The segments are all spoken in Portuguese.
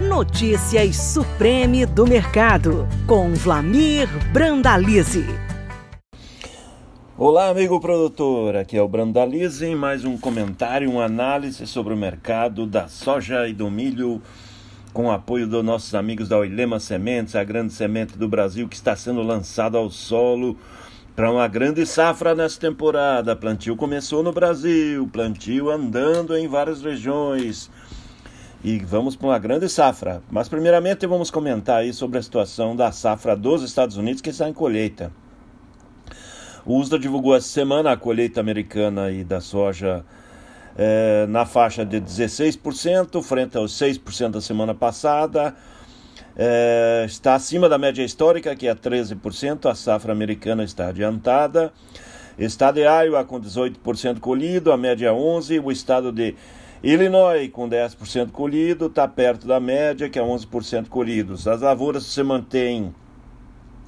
Notícias Supreme do Mercado, com Vlamir Brandalize. Olá, amigo produtor. Aqui é o Brandalize em mais um comentário, uma análise sobre o mercado da soja e do milho, com o apoio dos nossos amigos da Oilema Sementes, a grande semente do Brasil que está sendo lançada ao solo para uma grande safra nessa temporada. Plantio começou no Brasil, plantio andando em várias regiões e vamos para uma grande safra. Mas primeiramente vamos comentar aí sobre a situação da safra dos Estados Unidos que está em colheita. O USDA divulgou essa semana a colheita americana e da soja é, na faixa de 16%, frente aos 6% da semana passada. É, está acima da média histórica, que é 13%. A safra americana está adiantada. Estado de Iowa com 18% colhido, a média é 11%. O estado de Illinois com 10% colhido, está perto da média, que é 11% colhidos. As lavouras se mantêm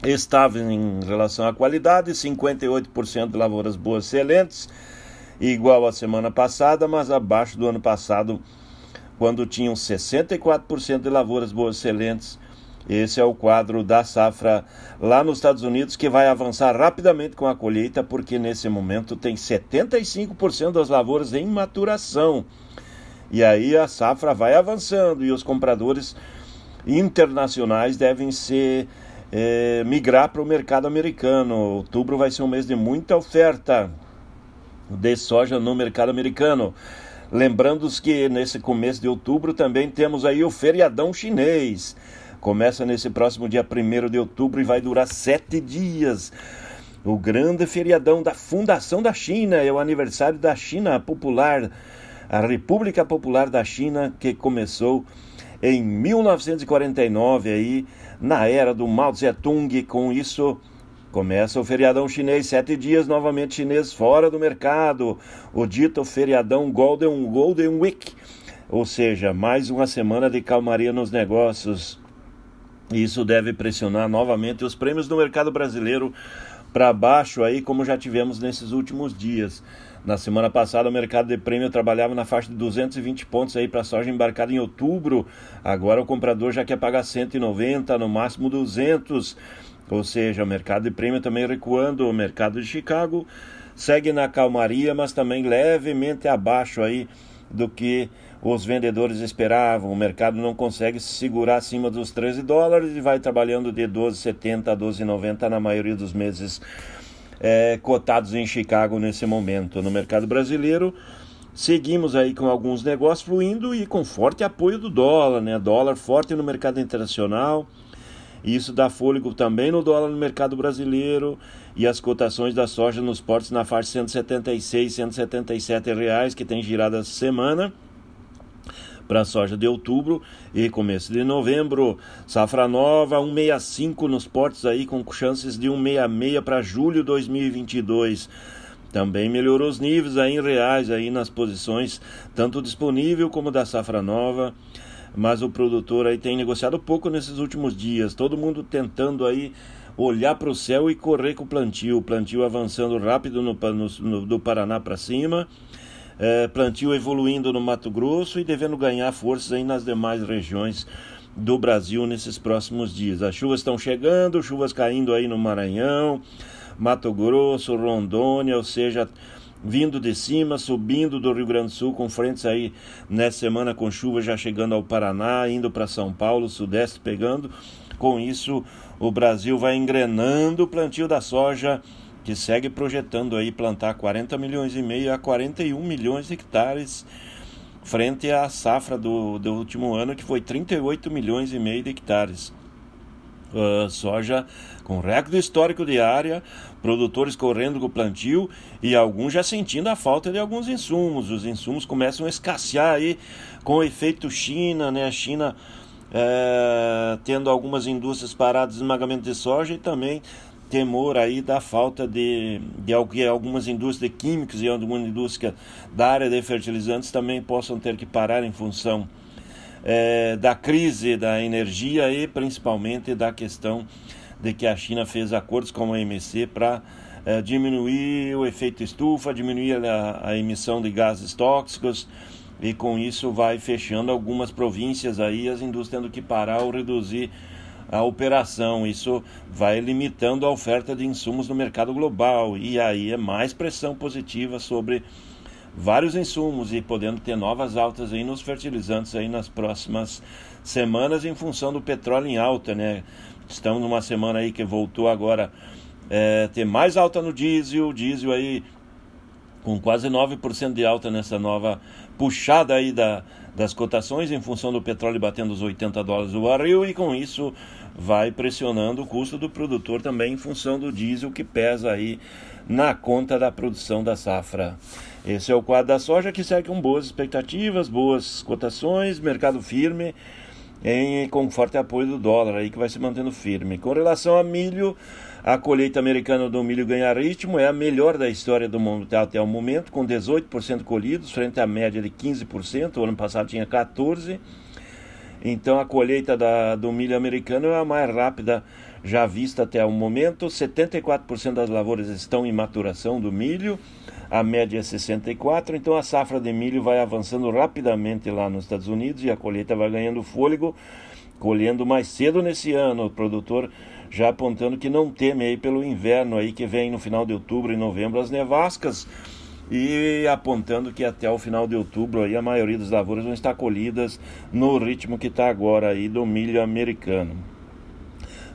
estáveis em relação à qualidade, 58% de lavouras boas excelentes, igual à semana passada, mas abaixo do ano passado, quando tinham 64% de lavouras boas excelentes. Esse é o quadro da safra lá nos Estados Unidos, que vai avançar rapidamente com a colheita, porque nesse momento tem 75% das lavouras em maturação. E aí a safra vai avançando e os compradores internacionais devem ser é, migrar para o mercado americano. Outubro vai ser um mês de muita oferta de soja no mercado americano. Lembrando que nesse começo de outubro também temos aí o feriadão chinês. Começa nesse próximo dia 1 de outubro e vai durar sete dias. O grande feriadão da fundação da China é o aniversário da China Popular a República Popular da China, que começou em 1949, aí, na era do Mao Tse-tung. Com isso, começa o feriadão chinês, sete dias novamente chinês fora do mercado, o dito feriadão Golden, Golden Week, ou seja, mais uma semana de calmaria nos negócios. Isso deve pressionar novamente os prêmios do mercado brasileiro para baixo aí, como já tivemos nesses últimos dias. Na semana passada, o mercado de prêmio trabalhava na faixa de 220 pontos aí para soja embarcada em outubro. Agora o comprador já quer pagar 190, no máximo 200. Ou seja, o mercado de prêmio também recuando. O mercado de Chicago segue na calmaria, mas também levemente abaixo aí do que os vendedores esperavam. O mercado não consegue se segurar acima dos 13 dólares e vai trabalhando de 12,70 a 12,90 na maioria dos meses é, cotados em Chicago nesse momento. No mercado brasileiro, seguimos aí com alguns negócios fluindo e com forte apoio do dólar, né? Dólar forte no mercado internacional. Isso dá fôlego também no dólar no mercado brasileiro e as cotações da soja nos portos na faixa 176, 177 reais que tem girado essa semana para a soja de outubro e começo de novembro. Safra nova 165 nos portos aí com chances de 166 para julho 2022. Também melhorou os níveis aí em reais aí nas posições tanto disponível como da safra nova. Mas o produtor aí tem negociado pouco nesses últimos dias. Todo mundo tentando aí olhar para o céu e correr com o plantio. O plantio avançando rápido no, no, no do Paraná para cima é, plantio evoluindo no Mato Grosso e devendo ganhar forças aí nas demais regiões do Brasil nesses próximos dias. As chuvas estão chegando, chuvas caindo aí no Maranhão, Mato Grosso, Rondônia, ou seja, vindo de cima, subindo do Rio Grande do Sul, com frentes aí nessa semana com chuva já chegando ao Paraná, indo para São Paulo, Sudeste pegando. Com isso, o Brasil vai engrenando o plantio da soja que segue projetando aí plantar 40 milhões e meio a 41 milhões de hectares, frente à safra do, do último ano, que foi 38 milhões e meio de hectares. Uh, soja com recorde histórico de área, produtores correndo com o plantio e alguns já sentindo a falta de alguns insumos. Os insumos começam a escassear aí com o efeito China, né? A China é, tendo algumas indústrias paradas de esmagamento de soja e também temor aí da falta de, de algumas indústrias químicas e alguma indústria da área de fertilizantes também possam ter que parar em função é, da crise da energia e principalmente da questão de que a China fez acordos com a OMC para é, diminuir o efeito estufa, diminuir a, a emissão de gases tóxicos e com isso vai fechando algumas províncias aí, as indústrias tendo que parar ou reduzir a operação. Isso vai limitando a oferta de insumos no mercado global e aí é mais pressão positiva sobre vários insumos e podendo ter novas altas aí nos fertilizantes aí nas próximas semanas em função do petróleo em alta, né? Estamos numa semana aí que voltou agora é, ter mais alta no diesel, diesel aí com quase 9% de alta nessa nova puxada aí da, das cotações em função do petróleo batendo os 80 dólares o barril e com isso vai pressionando o custo do produtor também em função do diesel que pesa aí na conta da produção da safra. Esse é o quadro da soja que segue com boas expectativas, boas cotações, mercado firme em, com forte apoio do dólar aí que vai se mantendo firme. Com relação a milho, a colheita americana do milho ganha ritmo, é a melhor da história do mundo até o momento, com 18% colhidos, frente à média de 15%, o ano passado tinha 14%. Então a colheita da, do milho americano é a mais rápida já vista até o momento. 74% das lavouras estão em maturação do milho, a média é 64%. Então a safra de milho vai avançando rapidamente lá nos Estados Unidos e a colheita vai ganhando fôlego, colhendo mais cedo nesse ano. O produtor já apontando que não teme aí pelo inverno aí que vem no final de outubro e novembro as nevascas e apontando que até o final de outubro aí a maioria das lavouras vão estar colhidas no ritmo que está agora aí do milho americano.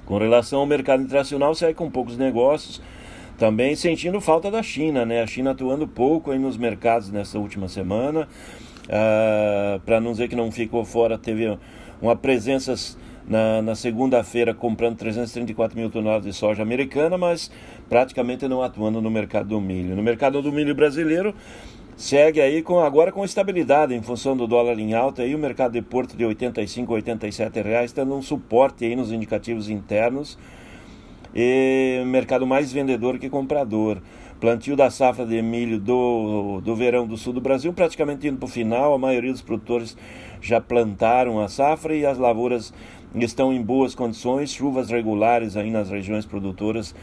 Com relação ao mercado internacional, sai com poucos negócios, também sentindo falta da China, né? A China atuando pouco aí nos mercados nessa última semana, ah, para não dizer que não ficou fora, teve uma presença na, na segunda-feira comprando 334 mil toneladas de soja americana, mas praticamente não atuando no mercado do milho. No mercado do milho brasileiro, segue aí com agora com estabilidade em função do dólar em alta aí o mercado de porto de 85 87 reais dando um suporte aí nos indicativos internos e mercado mais vendedor que comprador plantio da safra de milho do, do verão do sul do Brasil praticamente indo para o final a maioria dos produtores já plantaram a safra e as lavouras estão em boas condições, chuvas regulares aí nas regiões produtoras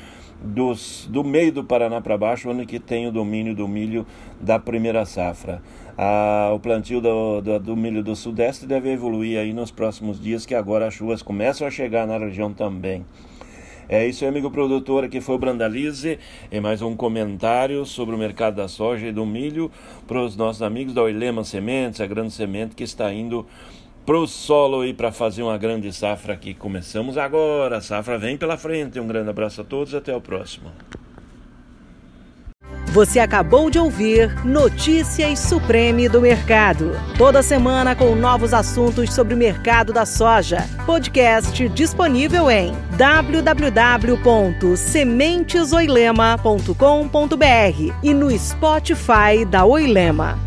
dos, do meio do Paraná para baixo, onde que tem o domínio do milho da primeira safra. Ah, o plantio do, do, do, milho do sudeste deve evoluir aí nos próximos dias, que agora as chuvas começam a chegar na região também. É isso aí, amigo produtor. Aqui foi o Brandalize e mais um comentário sobre o mercado da soja e do milho para os nossos amigos da Oilema Sementes, a grande semente que está indo para o solo e para fazer uma grande safra que começamos agora. A safra vem pela frente. Um grande abraço a todos até o próximo. Você acabou de ouvir Notícias Supreme do Mercado. Toda semana com novos assuntos sobre o mercado da soja. Podcast disponível em www.sementesoilema.com.br e no Spotify da Oilema.